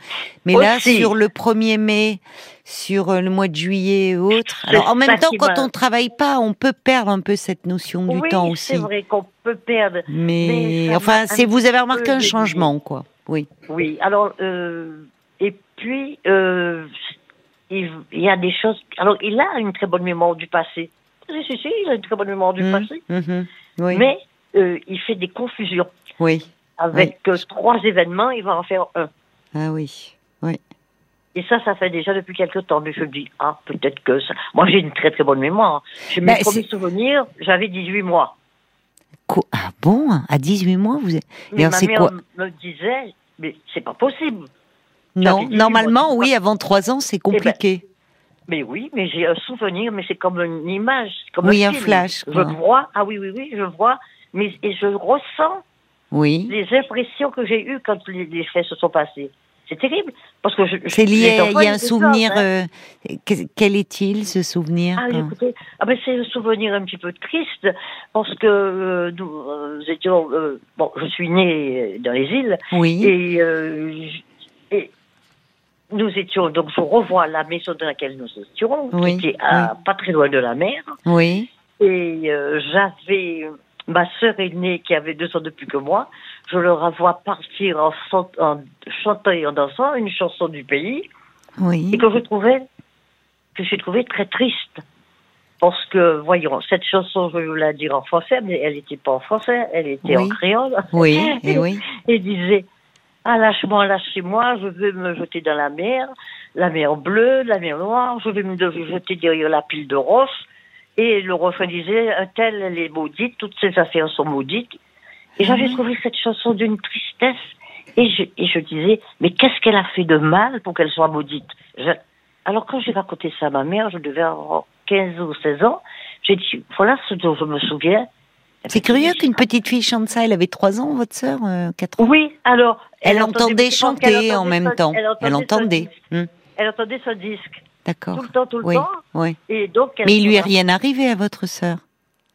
Mais là, Aussi. sur le 1er mai, sur euh, le mois de juillet et autres, alors en même temps, quand on travaille pas, on peut perdre un peu cette notion du oui, temps aussi. c'est vrai qu'on peut perdre. Mais, enfin, c'est vous avez remarqué un changement, quoi. Oui. Oui, alors, euh, et puis, euh, il, il y a des choses. Alors, il a une très bonne mémoire du passé. Si, si, si, il a une très bonne mémoire du Mhm, passé. Oui. Mais euh, il fait des confusions. Oui. Avec euh, trois événements, il va en faire un. Ah oui. Et ça, ça fait déjà depuis quelque temps. Mais je me dis, ah, peut-être que ça. Moi, j'ai une très très bonne mémoire. Je Bah, mes premiers souvenirs, j'avais 18 mois. Quoi? Ah bon? À 18 mois, vous. Mais alors, ma mère quoi? me disait, mais c'est pas possible. Non, J'avais 18 normalement, oui, avant 3 ans, c'est compliqué. Mais oui, mais j'ai un souvenir, mais c'est comme une image, comme Oui, un, flash, Je vois, ah oui, oui, oui, je vois, mais et je ressens oui. les impressions que j'ai eues quand les, les faits se sont passés. C'est terrible, parce que je. C'est lié, il y a un souvenir. hein. euh, que- quel est-il, ce souvenir Ah, quand- écoutez, ah ben c'est un souvenir un petit peu triste parce que euh, nous euh, étions euh, bon, je suis née dans les îles Oui, et nous étions donc je revois la maison dans laquelle nous étions Oui, qui était à, pas très loin de la mer oui, Et euh, j'avais ma sœur aînée qui avait deux ans de plus que moi. Je leur vois partir en, chan- en chantant et en dansant une chanson du pays oui. et que je trouvais que j'ai trouvé très triste. Parce que, voyons, cette chanson, je vais la dire en français, mais elle n'était pas en français, elle était en créole. Oui, et <laughs> oui. Et disait, ah, lâche-moi, lâchez-moi, je veux me jeter dans la mer, la mer bleue, la mer noire, je vais me jeter derrière la pile de roches. Et le refrain disait, un tel, elle est maudite, toutes ces affaires sont maudites. Et j'avais Mhm. trouvé cette chanson d'une tristesse. Et je, et je disais, mais qu'est-ce qu'elle a fait de mal pour qu'elle soit maudite? Je- Alors quand j'ai raconté ça à ma mère, je devais avoir 15 ou 16 ans, j'ai dit, voilà ce dont je me souviens. C'est curieux qu'une petite fille chante ça. Elle avait 3 ans, votre sœur, 4 ans? Oui, alors. Elle, entendait chanter en même son- temps. Elle entendait. Hmm, Elle entendait son disque. D'accord. Tout le temps, tout le Oui, temps. oui. Et donc, Mais il lui est rien arrivé à votre sœur?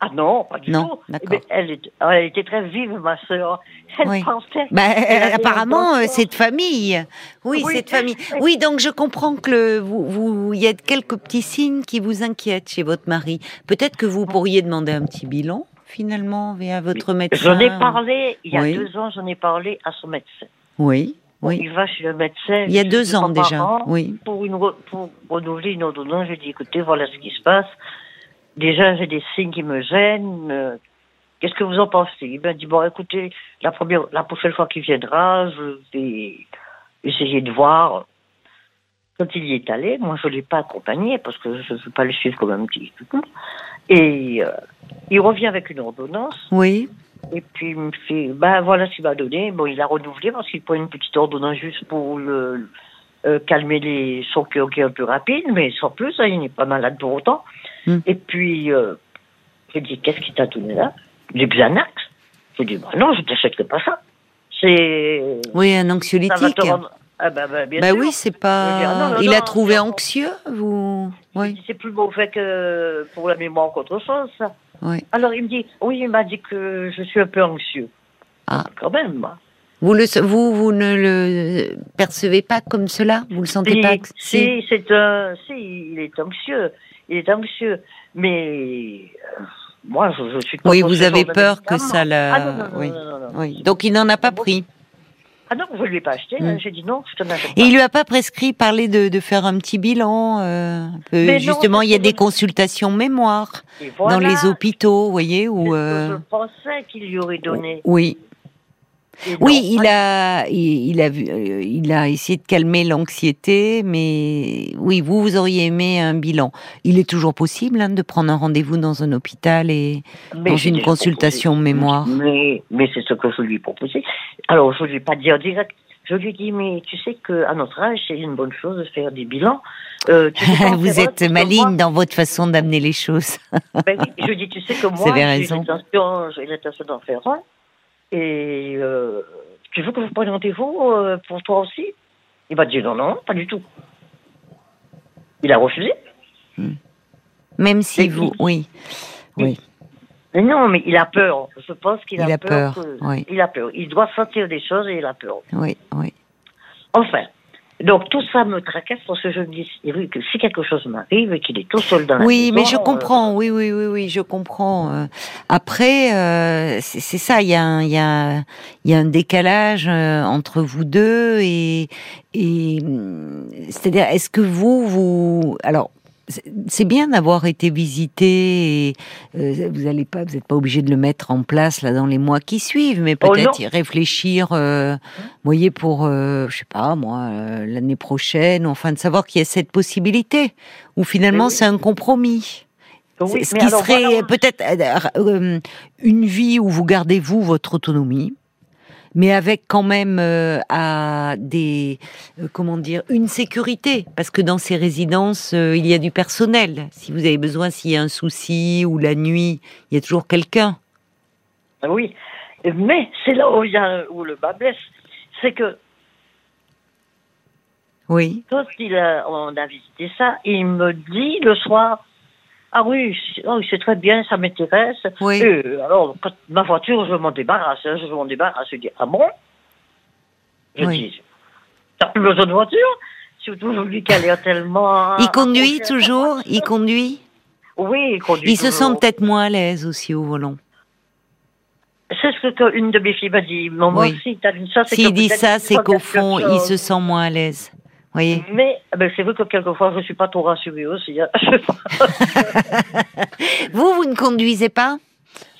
Ah non, pas du Non, tout. d'accord. Mais elle, est- elle était très vive, ma sœur. Elle Oui. pensait. Bah, Elle avait apparemment, euh, c'est de famille. Oui, Oui. c'est de famille. Oui, donc je comprends que le, vous, vous, il y a quelques petits signes qui vous inquiètent chez votre mari. Peut-être que vous pourriez demander un petit bilan, finalement, à votre médecin. J'en ai parlé, il y a Oui. deux ans, j'en ai parlé à son médecin. Oui. Oui. Il va chez le médecin. Il y a deux ans déjà. an Oui. Pour, une, pour renouveler une ordonnance, je dis écoutez, voilà ce qui se passe. Déjà, j'ai des signes qui me gênent. euh, Qu'est-ce que vous en pensez? Il m'a dit bon, écoutez, la première, la prochaine fois qu'il viendra, je vais essayer de voir. Quand il y est allé, moi, je l'ai pas accompagné parce que je ne veux pas le suivre comme un petit. Et euh, il revient avec une ordonnance. Oui. Et puis il me fait, ben voilà ce qu'il m'a donné. Bon, il a renouvelé parce qu'il prend une petite ordonnance juste pour le euh, calmer les son cœur qui est un peu rapide, mais sans plus, hein, il n'est pas malade pour autant. Hmm. Et puis euh, j'ai dit, qu'est-ce qu'il t'a donné là? Du Xanax. J'ai dit, bah non, je t'achèterai pas ça. C'est Oui, un ça va anxiolytique. te rendre. Ah bah, bah, bien Bah sûr. oui, c'est pas. dire, non, non, Il a trouvé anxieux, vous Oui, C'est plus mauvais que pour la mémoire qu'autre chose, ça. oui. Alors il me dit, oui, il m'a dit que je suis un peu anxieux. Ah. Quand même. Vous, le, vous, vous ne le percevez pas comme cela? Vous le sentez Si, pas si, c'est un, si, il est anxieux, il est anxieux, mais euh, moi, je, je suis. Oui, vous avez peur que ça la. Ah oui. Donc il n'en a pas pris. Ah non, je ne lui ai pas acheté. Mm. J'ai dit non, je te n'achète Et pas. il lui a pas prescrit parler de, de faire un petit bilan. euh, un peu. Mais non, Justement, il y a des consultations mémoire Et dans les hôpitaux, vous voyez, où. euh, Je pensais qu'il lui aurait donné. Oui, Et oui, il a, il, il a, vu- euh, il a essayé de calmer l'anxiété, mais oui, vous, vous auriez aimé un bilan. Il est toujours possible hein, de prendre un rendez-vous dans un hôpital et Mais dans une consultation proposé. mémoire. Mais, mais c'est ce que je lui ai proposé. Alors, je ne lui ai pas dit en direct. Je lui ai dit, mais tu sais qu'à notre âge, c'est une bonne chose de faire des bilans. Euh, tu sais <laughs> vous êtes maligne dans votre façon d'amener les choses. Ben oui, je dis, tu sais que <laughs> moi, j'ai l'intention d'en faire un. Et euh, tu veux que je prenne rendez-vous euh, pour toi aussi? Il m'a dit non, non, pas du tout. Il a refusé. Même si vous, il- oui, oui, Mais non, mais il a peur. Je pense qu'il Il a, peur, que- oui. Il a peur. Il doit sentir des choses et il a peur. oui, oui. Enfin. Donc tout ça me tracasse parce que je me dis que si quelque chose m'arrive et qu'il est tout seul dans la Oui, maison. mais je euh, comprends. Oui, oui, oui, oui, je comprends. Euh, Après, euh, c'est c'est ça. Il y a, un, il y a, il y a un décalage euh, entre vous deux et, et hum, c'est-à-dire, est-ce que vous, vous, alors. C'est- bien d'avoir été visité. Et, euh, vous pas, vous n'êtes pas obligé de le mettre en place là dans les mois qui suivent, mais Oh, peut-être y réfléchir. Euh, vous voyez pour, euh, je sais pas moi, euh, l'année prochaine, enfin de savoir qu'il y a cette possibilité. Ou finalement oui. c'est un compromis. oui, Ce qui alors, serait voilà, peut-être euh, euh, une vie où vous gardez vous votre autonomie, mais avec quand même euh, à des euh, comment dire une sécurité parce que dans ces résidences euh, il y a du personnel. Si vous avez besoin, s'il y a un souci ou la nuit, il y a toujours quelqu'un. Ah Oui, mais c'est là où, il y a, où le bas blesse. C'est que Oui. quand il a, on a visité ça, il me dit le soir Ah oui, c'est oh, c'est très bien, ça m'intéresse. Oui. Et, alors, quand ma voiture, je m'en débarrasse. hein, je m'en débarrasse. Je dis Ah bon? Je Oui. dis T'as plus besoin de voiture? Surtout aujourd'hui qu'elle est tellement. Il conduit toujours? Il conduit? Oui, il conduit. Il se sent peut-être moins à l'aise aussi au volant. C'est ce que une de mes filles m'a dit. Maman, Oui. si t'as dit ça, c'est S'il dit ça, c'est qu'au fond, il se sent moins à l'aise. Voyez. Mais eh ben, c'est vrai que quelquefois, je suis pas trop rassurée aussi. hein. <laughs> <laughs> Vous, vous ne conduisez pas?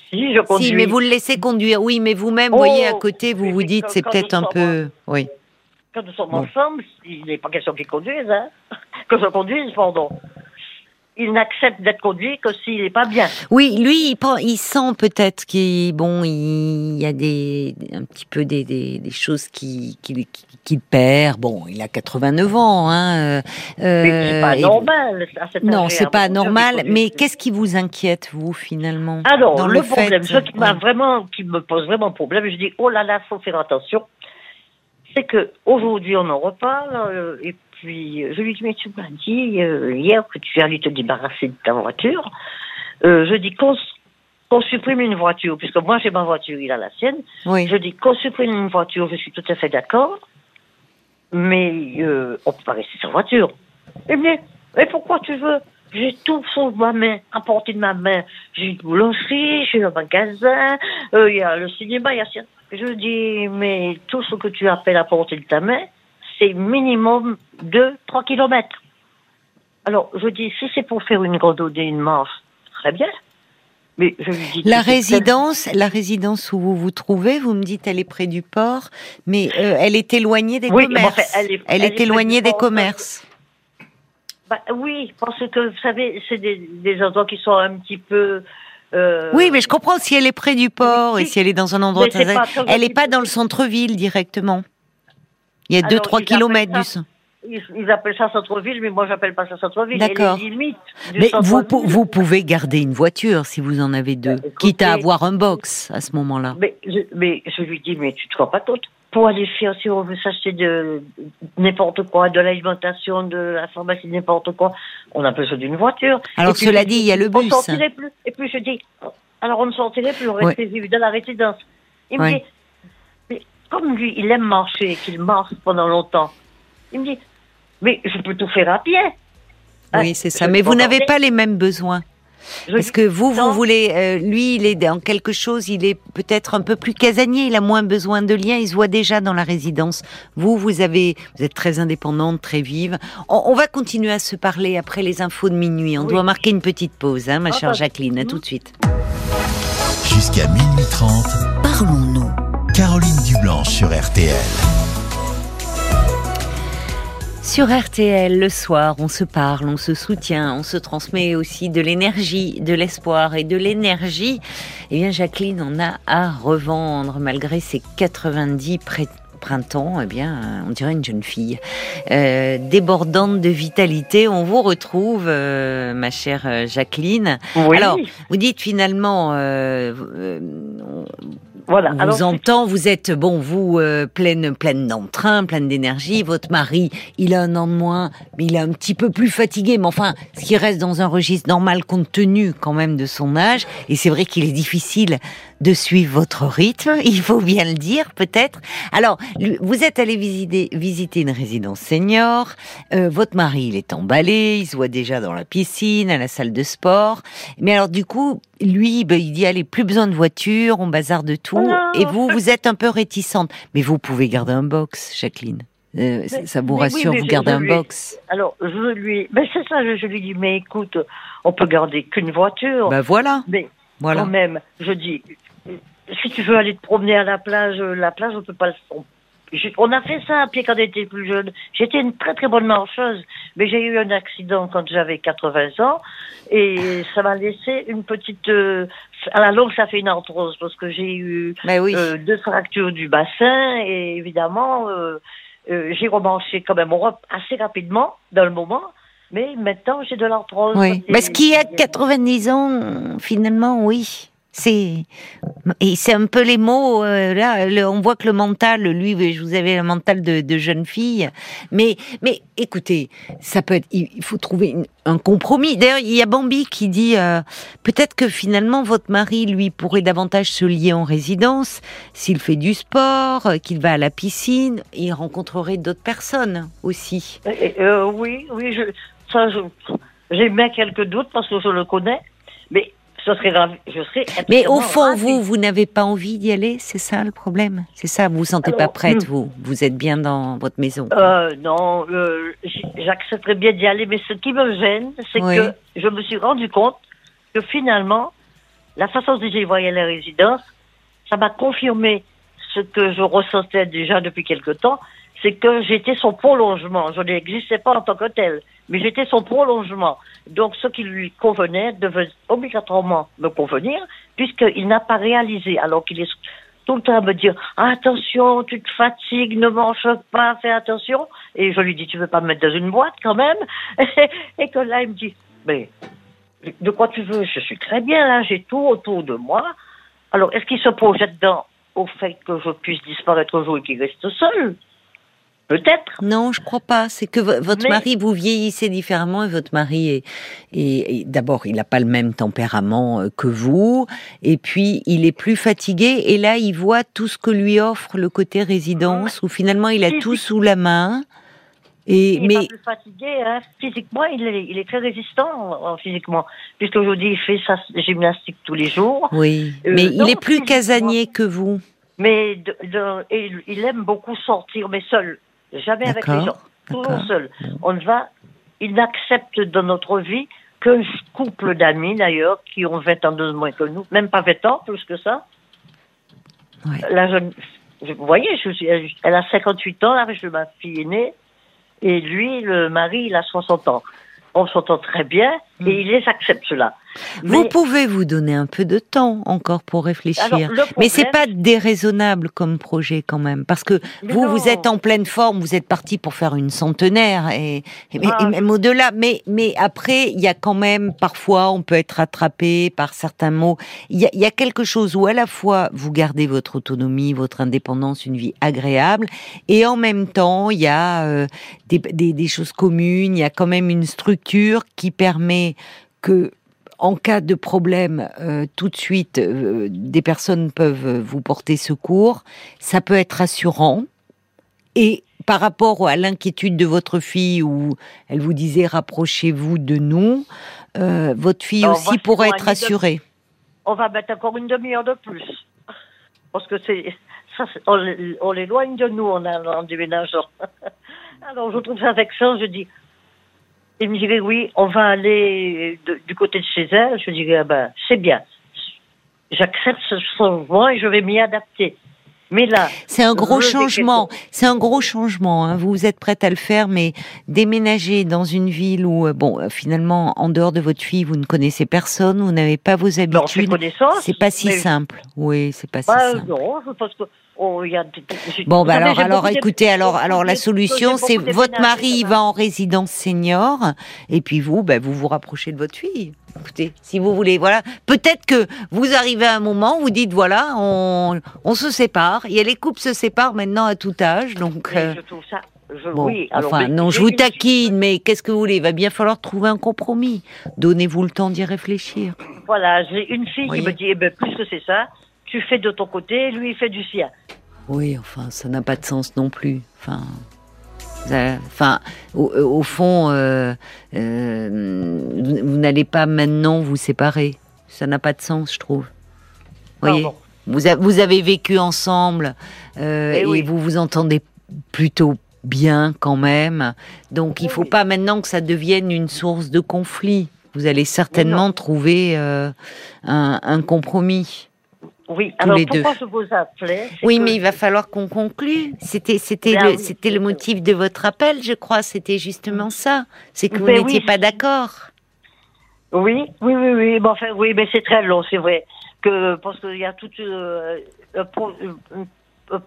Si, je conduis. Si, mais vous le laissez conduire. Oui, mais vous-même, Oh, voyez, à côté, vous oui, vous dites, c'est peut-être un peu. Oui. Quand nous sommes Bon. ensemble, il n'est pas question qu'il conduise. Hein. <laughs> Que je conduise, pardon. Il n'accepte d'être conduit que s'il n'est pas bien. Oui, lui, il, sent peut-être qu'il bon, il y a des un petit peu des, des, des choses qui qu'il qui, perd. Bon, il a 89 ans, hein. euh, Mais c'est pas et- normal. à cet Non, c'est pas normal. Mais qu'est-ce qui vous inquiète, vous, finalement Alors, dans le, problème, ce qui m'a vraiment, qui me pose vraiment problème, je dis, oh là là, faut faire attention. C'est que aujourd'hui, on en reparle, euh, et puis je lui dis, mais tu m'as dit euh, hier que tu allais te débarrasser de ta voiture. Euh, je dis qu'on supprime une voiture, puisque moi j'ai ma voiture, il a la sienne. Oui. Je dis qu'on supprime une voiture, je suis tout à fait d'accord, mais euh, on peut pas rester sans voiture. Eh bien, mais pourquoi tu veux? J'ai tout sous ma main, à portée de ma main. J'ai une boulangerie, j'ai un magasin, euh, il y a le cinéma, il y a... Je dis, mais tout ce que tu appelles à portée de ta main, c'est minimum 2-3 kilomètres. Alors, je dis, si c'est pour faire une randonnée, une marche, très bien. Mais je lui dis, La résidence, la résidence où vous vous trouvez, vous me dites, elle est près du port, mais euh, elle est éloignée des Oui, commerces. elle est- elle est est près éloignée des port, commerces. Bah, oui, parce que, vous savez, c'est des, des endroits qui sont un petit peu... euh, Oui, mais je comprends si elle est près du port et si- elle est dans un endroit très... Elle n'est pas dans le centre-ville directement. Il y a Alors, 2-3 ils kilomètres du centre. Ils, ils appellent ça centre-ville, mais moi, j'appelle pas ça centre-ville. D'accord. Mais vous, vous pouvez garder une voiture si vous en avez deux, Bah, écoutez- quitte à avoir un box à ce moment-là. Mais je, mais je lui dis, mais tu te rends pas compte Pour aller faire, si on veut s'acheter de n'importe quoi, de l'alimentation, de la pharmacie, n'importe quoi, on a besoin d'une voiture. Alors puis, cela dit, il y a le On bus. sortirait plus. Et puis je dis, alors on ne sortirait plus, on Ouais. resterait vivre dans la résidence. Il me dit, comme lui, il aime marcher, qu'il marche pendant longtemps, il me dit, mais je peux tout faire à pied. Oui, Hein, c'est ça. je Mais vous n'avez pas les mêmes besoins. Je Parce que vous, vous voulez, euh, lui, il est dans quelque chose, il est peut-être un peu plus casanier, il a moins besoin de liens, il se voit déjà dans la résidence. Vous, vous avez, vous êtes très indépendante, très vive. On, on va continuer à se parler après les infos de minuit. On Oui. doit marquer une petite pause, hein, ma chère Entendu. Jacqueline. À tout de suite. Jusqu'à minuit 30, Parlons-nous. Caroline Dublanche sur RTL. Sur RTL, le soir, on se parle, on se soutient, on se transmet aussi de l'énergie, de l'espoir et de l'énergie. Eh bien, Jacqueline en a à revendre malgré ses 90 pré- printemps. Eh bien, on dirait une jeune fille euh, débordante de vitalité. On vous retrouve, euh, ma chère Jacqueline. Oui. Alors, vous dites finalement, euh, euh, voilà. on vous Alors, entend, vous êtes bon, vous euh, pleine pleine d'entrain, pleine d'énergie. Votre mari, il a un an de moins, mais il est un petit peu plus fatigué. Mais enfin, ce qui reste dans un registre normal compte tenu quand même de son âge. Et c'est vrai qu'il est difficile de suivre votre rythme. <laughs> Il faut bien le dire, peut-être. Alors, vous êtes allé visiter visiter une résidence senior. Euh, votre mari, il est emballé. Il se voit déjà dans la piscine, à la salle de sport. Mais alors, du coup, lui, ben, il dit allez, plus besoin de voiture, on bazarde de tout. Non. Et vous, vous êtes un peu réticente. Mais vous pouvez garder un box, Jacqueline. Euh, ça- ça vous mais oui, rassure, mais vous gardez un lui- box. Alors, je lui, ben c'est ça, je, je lui dis, mais écoute, on peut garder qu'une voiture, Ben voilà, mais voilà. quand même, je dis, si tu veux aller te promener à la plage, la plage, on peut pas le on, on a fait ça à pied quand on était plus jeune. J'étais une très très bonne marcheuse, mais j'ai eu un accident quand j'avais 80 ans et ça m'a laissé une petite. euh, à la longue, ça fait une arthrose parce que j'ai eu oui. euh, deux fractures du bassin et évidemment euh, euh, j'ai remarché quand même assez rapidement dans le moment, mais maintenant j'ai de l'arthrose. Oui. Mais ce qui a 90 ans, finalement, oui. C'est et c'est un peu les mots euh, là. on voit que le mental, lui, je vous avais le mental de, de jeune fille. Mais mais écoutez, ça peut être. Il faut trouver un compromis. D'ailleurs, il y a Bambi qui dit euh, peut-être que finalement votre mari, lui, pourrait davantage se lier en résidence s'il fait du sport, euh, qu'il va à la piscine, il rencontrerait d'autres personnes aussi. Euh, oui, oui, je, ça, j'ai bien quelques doutes parce que je le connais, mais je serais. Mais au fond, ravie. vous, vous n'avez pas envie d'y aller, c'est ça le problème? C'est ça, vous vous sentez pas prête, hmm. vous? Vous êtes bien dans votre maison Euh, non, euh, j'accepterais bien d'y aller, mais ce qui me gêne, c'est Oui. que je me suis rendu compte que finalement, la façon dont j'ai voyé la résidence, ça m'a confirmé ce que je ressentais déjà depuis quelque temps, c'est que j'étais son prolongement. Je n'existais pas en tant que tel, mais j'étais son prolongement. Donc, ce qui lui convenait devait obligatoirement me convenir, puisqu'il n'a pas réalisé, alors qu'il est tout le temps à me dire attention, tu te fatigues, ne mange pas, fais attention. Et je lui dis tu veux pas me mettre dans une boîte quand même? <laughs> Et que là il me dit mais de quoi tu veux? Je suis très bien là, j'ai tout autour de moi. Alors est-ce qu'il se projette dans au fait que je puisse disparaître un jour et qu'il reste seul? Peut-être. Non, je crois pas. C'est que vo- votre Mais- mari, vous vieillissez différemment et votre mari est, est- d'abord, il n'a pas le même tempérament euh, que vous, et puis il est plus fatigué. Et là, il voit tout ce que lui offre le côté résidence, où finalement il a tout sous la main. Et Il mais est pas plus fatigué, hein. physiquement, il est, il est très résistant euh, physiquement, puisqu'aujourd'hui il fait sa gymnastique tous les jours. oui, Euh, mais il est plus casanier que vous. Mais de, de- et il- il aime beaucoup sortir, mais seul, jamais avec les gens, toujours seul. On va, il n'accepte dans notre vie qu'un couple d'amis d'ailleurs qui ont 20 ans de moins que nous, même pas 20 ans, plus que ça. La jeune, vous voyez, je suis, elle a 58 ans, là, je ma fille aînée, et lui, le mari, il a 60 ans. On s'entend très bien et il les accepte cela. Hmm. Vous Mais- pouvez vous donner un peu de temps encore pour réfléchir. Alors, le Mais c'est problème- pas déraisonnable comme projet quand même, parce que Mais vous, non. vous êtes en pleine forme, vous êtes parti pour faire une centenaire et, et- Ah, et même au-delà. Mais, mais après, il y a quand même parfois, on peut être rattrapé par certains mots. Il y a, il y a quelque chose où à la fois vous gardez votre autonomie, votre indépendance, une vie agréable, et en même temps, il y a euh, des, des, des choses communes. Il y a quand même une structure qui permet que en cas de problème, euh, tout de suite, euh, des personnes peuvent vous porter secours. Ça peut être rassurant. Et par rapport à l'inquiétude de votre fille, où elle vous disait rapprochez-vous de nous, euh, votre fille Alors, aussi pourrait être de- rassurée. on va mettre encore une demi-heure de plus. Parce que c'est, on, on l'éloigne de nous en, en déménageant. <laughs> Alors, je trouve ça vexant, je dis. Il me dirait, oui, on va aller de- du côté de chez elle. Je dirais, ah ben, c'est bien. J'accepte ce changement et je vais m'y adapter. Mais là, C'est un gros changement. C'est un gros changement. hein. Vous êtes prête à le faire, mais déménager dans une ville où, euh, bon, euh, finalement, en dehors de votre fille, vous ne connaissez personne, vous n'avez pas vos habitudes. C'est pas si mais- simple. Oui, c'est pas si Bah, simple. non, je pense que. Oh, y a Bon, bah alors, alors, écoutez, alors, alors la solution, c'est votre mari va en résidence senior, et puis vous, bah, vous vous rapprochez de votre fille. Écoutez, si vous voulez, voilà. Peut-être que vous arrivez à un moment, vous dites, voilà, on, on se sépare. Il y a les couples se séparent maintenant à tout âge, donc. Euh, je trouve ça. Je, Bon, oui, alors, enfin, mais non, je vous taquine, mais qu'est-ce que vous voulez? Il va bien falloir trouver un compromis. Donnez-vous le temps d'y réfléchir. Voilà, j'ai une fille qui me dit, eh ben, plus que c'est ça, tu fais de ton côté, lui il fait du sien. Oui, enfin, ça n'a pas de sens non plus. Enfin, ça- enfin, au, au fond, euh, euh, vous, vous n'allez pas maintenant vous séparer. Ça n'a pas de sens, je trouve. Voyez, vous, a- vous avez vécu ensemble euh, Eh et oui. vous vous entendez plutôt bien quand même. Donc, il Oui, faut oui. pas maintenant que ça devienne une source de conflit. Vous allez certainement trouver euh, un, un compromis. Oui, Tous alors les pourquoi je vous appelais Oui, que- mais il va falloir qu'on conclue. C'était, c'était Ben le, oui, c'était le motif de votre appel, je crois. C'était justement ça. C'est que vous Ben n'étiez pas d'accord. Oui, oui, oui, oui, mais enfin, oui, mais c'est très long, c'est vrai. Que, parce qu'il y a tout euh, un, pro- un- un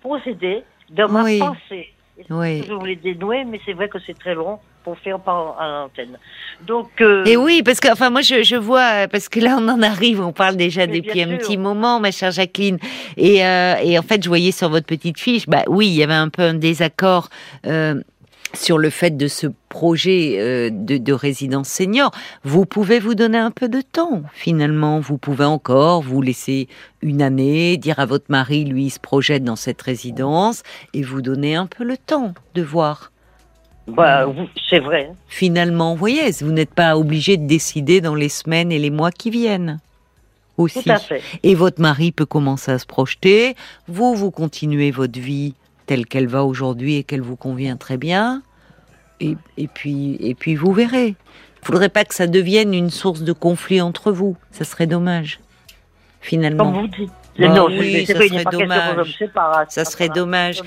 procédé dans ma Oui. pensée. Oui. Je voulais dénouer, mais c'est vrai que c'est très long pour faire par à l'antenne. Donc, euh, Et oui, parce que enfin moi je, je vois parce que là on en arrive, on parle déjà depuis un sûr. petit moment, ma chère Jacqueline. Et, euh, et en fait je voyais sur votre petite fiche, bah oui, il y avait un peu un désaccord. euh, sur le fait de ce projet euh, de, de résidence senior, vous pouvez vous donner un peu de temps. Finalement, vous pouvez encore vous laisser une année, dire à votre mari, lui, il se projette dans cette résidence, et vous donner un peu le temps de voir. Bah, c'est vrai. Finalement, vous voyez, vous n'êtes pas obligé de décider dans les semaines et les mois qui viennent. Aussi. Tout à fait. Et votre mari peut commencer à se projeter. Vous, vous continuez votre vie telle qu'elle va aujourd'hui et qu'elle vous convient très bien. Et, et puis, et puis vous verrez. Il faudrait pas que ça devienne une source de conflit entre vous. Ça serait dommage. Finalement. Comme vous dites. Bah non, oui, ça serait dommage. Ça serait dommage.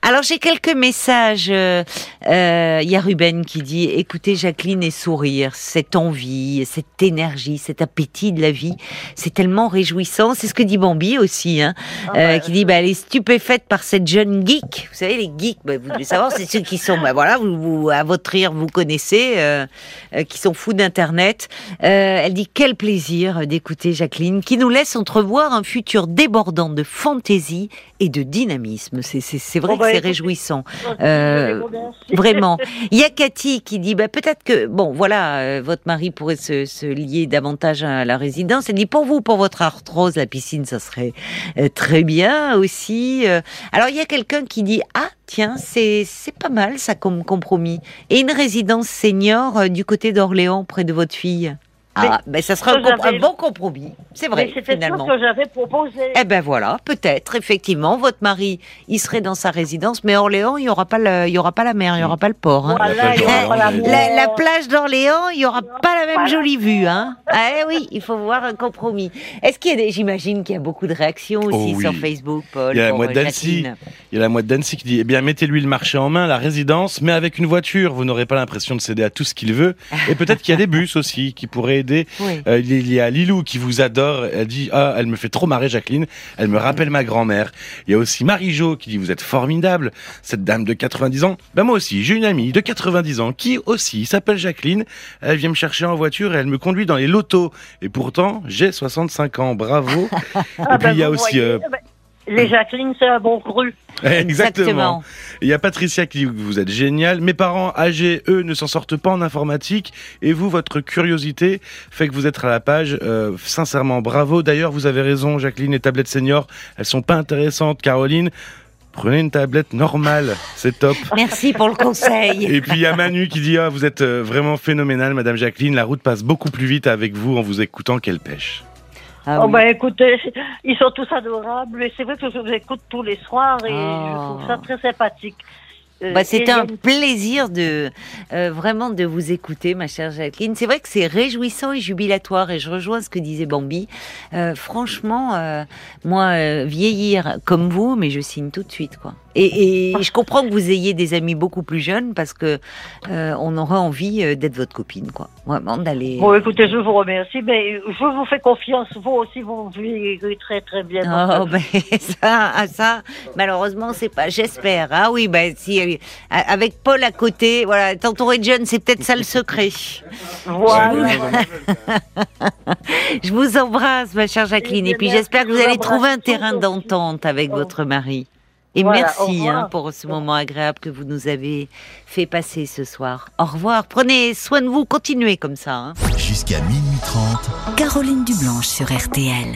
Alors j'ai quelques messages. euh, euh, Il y a Ruben qui dit écoutez Jacqueline et sourire, cette envie, cette énergie, cet appétit de la vie, c'est tellement réjouissant. C'est ce que dit Bambi aussi, hein, Ah, euh, qui dit bah, elle est stupéfaite par cette jeune geek. Vous savez les geeks, bah, vous devez savoir, c'est ceux qui sont bah voilà, vous, vous- à votre rire vous connaissez, euh, euh, qui sont fous d'internet. Euh, elle dit quel plaisir d'écouter Jacqueline, qui nous laisse entrevoir un futur débordant de fantaisie et de dynamisme. C'est vrai Bon, que bah, c'est réjouissant. <laughs> Euh, <laughs> vraiment. Il y a Cathy qui dit, bah, peut-être que, bon, voilà, euh, votre mari pourrait se, se, lier davantage à la résidence. Elle dit, pour vous, pour votre arthrose, la piscine, ça serait euh, très bien aussi. Euh. alors, il y a quelqu'un qui dit, ah, tiens, c'est, c'est pas mal, ça, comme compromis. Et une résidence senior du côté d'Orléans, près de votre fille? Ah, mais, ça sera un, bon compromis. C'est vrai, mais finalement. ce que j'avais proposé. Eh ben voilà, peut-être, effectivement, votre mari, il serait dans sa résidence, mais Orléans, il n'y aura, pas il y aura pas la mer, il n'y aura pas le port. Hein. la, plage d'Orléans, il n'y aura pas la même jolie vue. Hein. Ah eh oui, il faut voir un compromis. Est-ce qu'il y a des, j'imagine qu'il y a beaucoup de réactions aussi oh sur Facebook, Paul. Il y a la moite euh, d'Annecy. Il y a la moite d'Annecy qui dit, eh bien, mettez-lui le marché en main, la résidence, mais avec une voiture, vous n'aurez pas l'impression de céder à tout ce qu'il veut. Et peut-être qu'il y a des bus aussi qui pourraient euh, il y a Lilou qui vous adore. Elle dit ah, elle me fait trop marrer Jacqueline. Elle me rappelle ma grand-mère. Il y a aussi Marie-Jo qui dit vous êtes formidable. Cette dame de 90 ans. Ben moi aussi, j'ai une amie de 90 ans qui aussi s'appelle Jacqueline. Elle vient me chercher en voiture et elle me conduit dans les lotos. Et pourtant, j'ai 65 ans. Bravo. <laughs> Ah, et puis il y a aussi euh, eh ben, les Jacqueline, c'est un bon cru. Exactement. Il y a Patricia qui dit que vous êtes génial. Mes parents âgés, eux, ne s'en sortent pas en informatique. Et vous, votre curiosité fait que vous êtes à la page. Euh, sincèrement, bravo. D'ailleurs, vous avez raison, Jacqueline, les tablettes seniors, elles sont pas intéressantes. Caroline, Prenez une tablette normale, c'est top. Merci pour le conseil. Et puis il y a Manu qui dit ah, vous êtes euh, vraiment phénoménal, Madame Jacqueline. La route passe beaucoup plus vite avec vous en vous écoutant qu'elle pêche. Ah oh, bah écoutez, ils sont tous adorables et c'est vrai que je vous écoute tous les soirs et je trouve ça oh. très sympathique. Euh, bah, c'est un plaisir de euh, vraiment de vous écouter, ma chère Jacqueline. C'est vrai que c'est réjouissant et jubilatoire, et je rejoins ce que disait Bambi. Euh, franchement, euh, moi, vieillir comme vous, mais je signe tout de suite, quoi. Et, et, je comprends que vous ayez des amis beaucoup plus jeunes parce que euh, on aura envie euh, d'être votre copine, quoi. Vraiment d'aller. Bon, écoutez, je vous remercie, mais je vous fais confiance. Vous aussi, vous vivez très très bien. Oh, ben <laughs> ça, ah, ça, malheureusement, c'est pas. J'espère. Ah oui, ben si euh, avec Paul à côté, voilà, t'entourer de jeunes, c'est peut-être ça le secret. Voilà. <laughs> je vous embrasse, ma chère Jacqueline, et puis j'espère que vous allez trouver un terrain d'entente avec votre mari. Et merci hein, pour ce moment agréable que vous nous avez fait passer ce soir. Au revoir. Prenez soin de vous. Continuez comme ça. Hein. Jusqu'à minuit 30. Caroline Dublanche sur RTL.